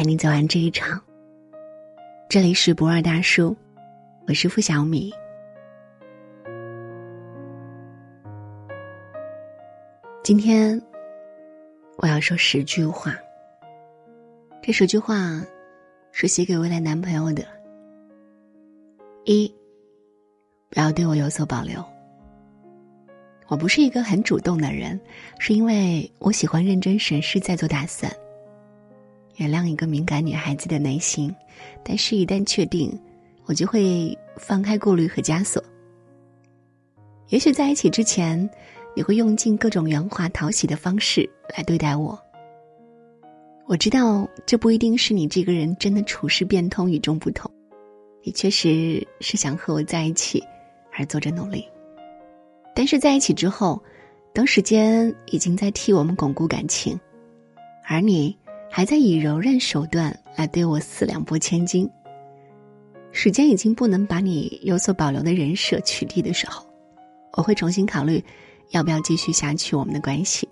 陪你走完这一场。这里是不二大叔，我是付小米。今天我要说十句话。这十句话是写给未来男朋友的。一，不要对我有所保留。我不是一个很主动的人，是因为我喜欢认真审视再做打算。原谅一个敏感女孩子的内心，但是一旦确定，我就会放开顾虑和枷锁。也许在一起之前，你会用尽各种圆滑讨喜的方式来对待我。我知道这不一定是你这个人真的处事变通、与众不同，你确实是想和我在一起而做着努力。但是在一起之后，等时间已经在替我们巩固感情，而你。还在以柔韧手段来对我四两拨千斤。时间已经不能把你有所保留的人设取缔的时候，我会重新考虑，要不要继续下去我们的关系。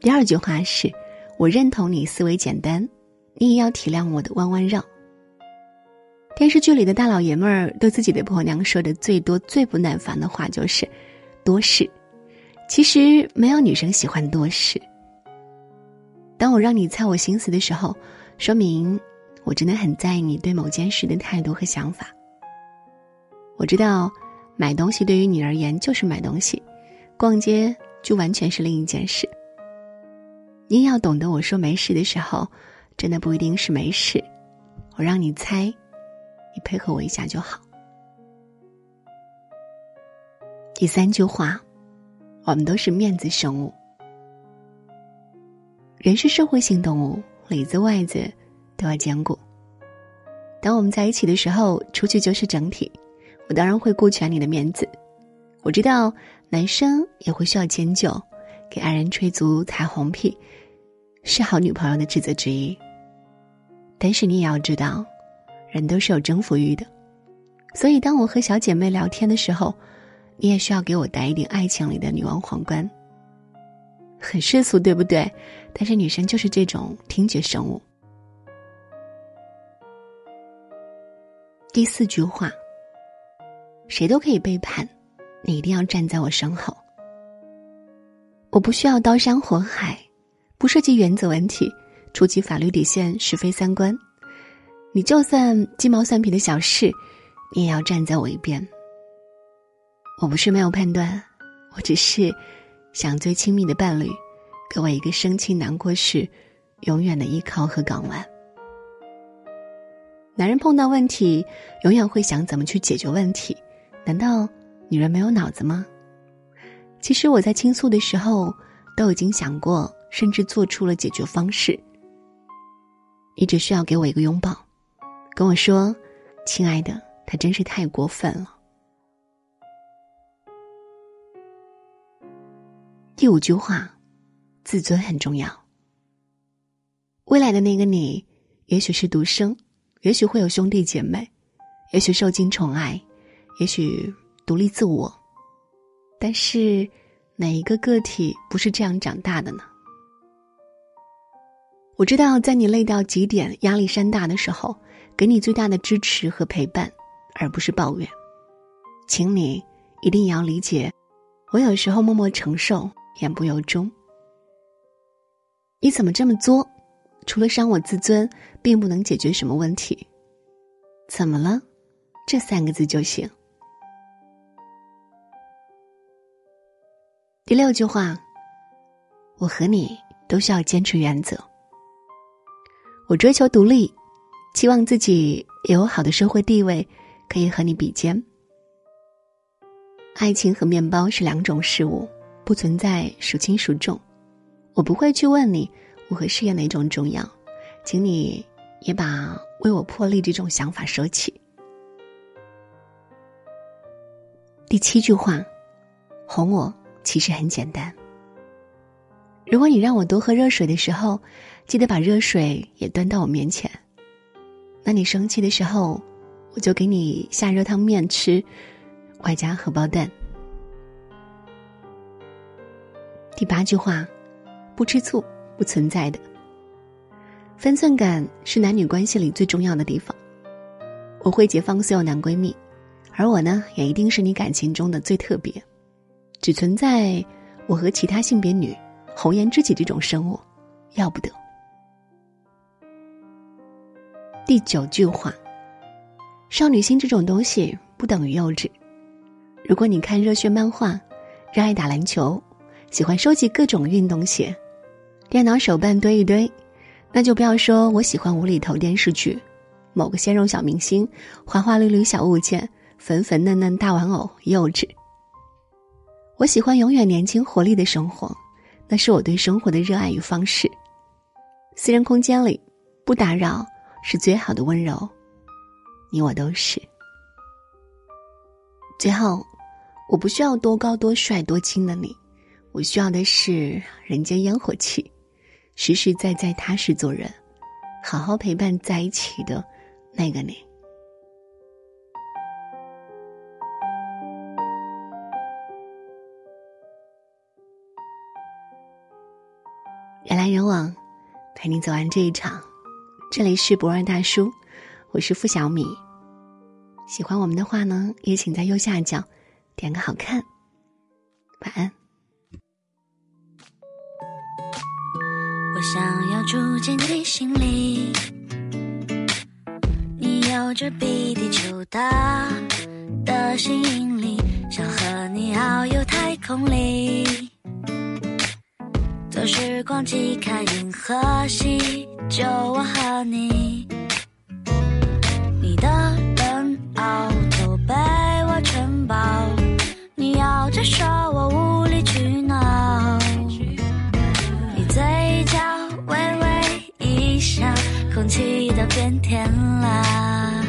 第二句话是，我认同你思维简单，你也要体谅我的弯弯绕。电视剧里的大老爷们儿对自己的婆娘说的最多、最不耐烦的话就是“多事”，其实没有女生喜欢多事。当我让你猜我心思的时候，说明我真的很在意你对某件事的态度和想法。我知道，买东西对于你而言就是买东西，逛街就完全是另一件事。你也要懂得，我说没事的时候，真的不一定是没事。我让你猜，你配合我一下就好。第三句话，我们都是面子生物。人是社会性动物，里子外子都要兼顾。当我们在一起的时候，出去就是整体。我当然会顾全你的面子。我知道男生也会需要迁就，给爱人吹足彩虹屁，是好女朋友的职责之一。但是你也要知道，人都是有征服欲的，所以当我和小姐妹聊天的时候，你也需要给我戴一顶爱情里的女王皇冠。很世俗，对不对？但是女生就是这种听觉生物。第四句话，谁都可以背叛，你一定要站在我身后。我不需要刀山火海，不涉及原则问题，触及法律底线、是非三观。你就算鸡毛蒜皮的小事，你也要站在我一边。我不是没有判断，我只是。想最亲密的伴侣，给我一个生气难过时永远的依靠和港湾。男人碰到问题，永远会想怎么去解决问题。难道女人没有脑子吗？其实我在倾诉的时候，都已经想过，甚至做出了解决方式。你只需要给我一个拥抱，跟我说：“亲爱的，他真是太过分了。”第五句话，自尊很重要。未来的那个你，也许是独生，也许会有兄弟姐妹，也许受尽宠爱，也许独立自我。但是，哪一个个体不是这样长大的呢？我知道，在你累到极点、压力山大的时候，给你最大的支持和陪伴，而不是抱怨。请你一定要理解，我有时候默默承受。言不由衷，你怎么这么作？除了伤我自尊，并不能解决什么问题。怎么了？这三个字就行。第六句话，我和你都需要坚持原则。我追求独立，期望自己有好的社会地位，可以和你比肩。爱情和面包是两种事物。不存在孰轻孰重，我不会去问你我和事业哪种重要，请你也把为我破例这种想法收起。第七句话，哄我其实很简单。如果你让我多喝热水的时候，记得把热水也端到我面前。那你生气的时候，我就给你下热汤面吃，外加荷包蛋。第八句话，不吃醋，不存在的。分寸感是男女关系里最重要的地方。我会解放所有男闺蜜，而我呢，也一定是你感情中的最特别，只存在我和其他性别女、红颜知己这种生物，要不得。第九句话：少女心这种东西不等于幼稚。如果你看热血漫画，热爱打篮球，喜欢收集各种运动鞋，电脑手办堆一堆，那就不要说我喜欢无厘头电视剧，某个鲜肉小明星，花花绿绿小物件，粉粉嫩嫩大玩偶，幼稚。我喜欢永远年轻活力的生活，那是我对生活的热爱与方式。私人空间里，不打扰是最好的温柔，你我都是。最后。我不需要多高多帅多轻的你，我需要的是人间烟火气，实实在在踏实做人，好好陪伴在一起的那个你。人来人往，陪你走完这一场。这里是博二大叔，我是付小米。喜欢我们的话呢，也请在右下角。点个好看，晚安。进你心里，你有着比地球大的吸引力，想和你遨游太空里，坐时光机看银河系，就我和你。空气都变甜啦。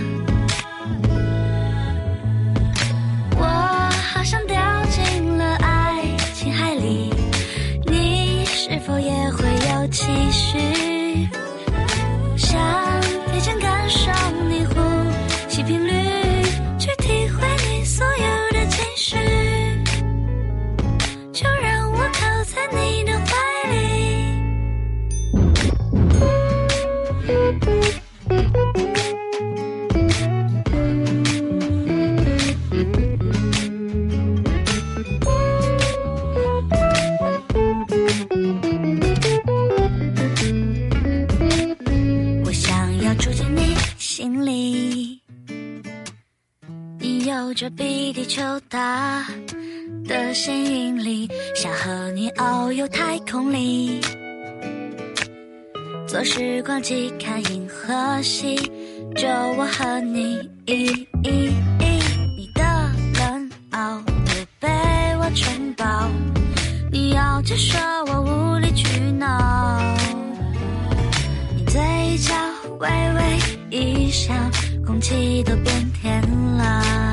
这比地球大的吸引力，想和你遨游太空里，坐时光机看银河系，就我和你。你的冷傲都被我承包，你要接受我无理取闹，你嘴角微微一笑，空气都变甜了。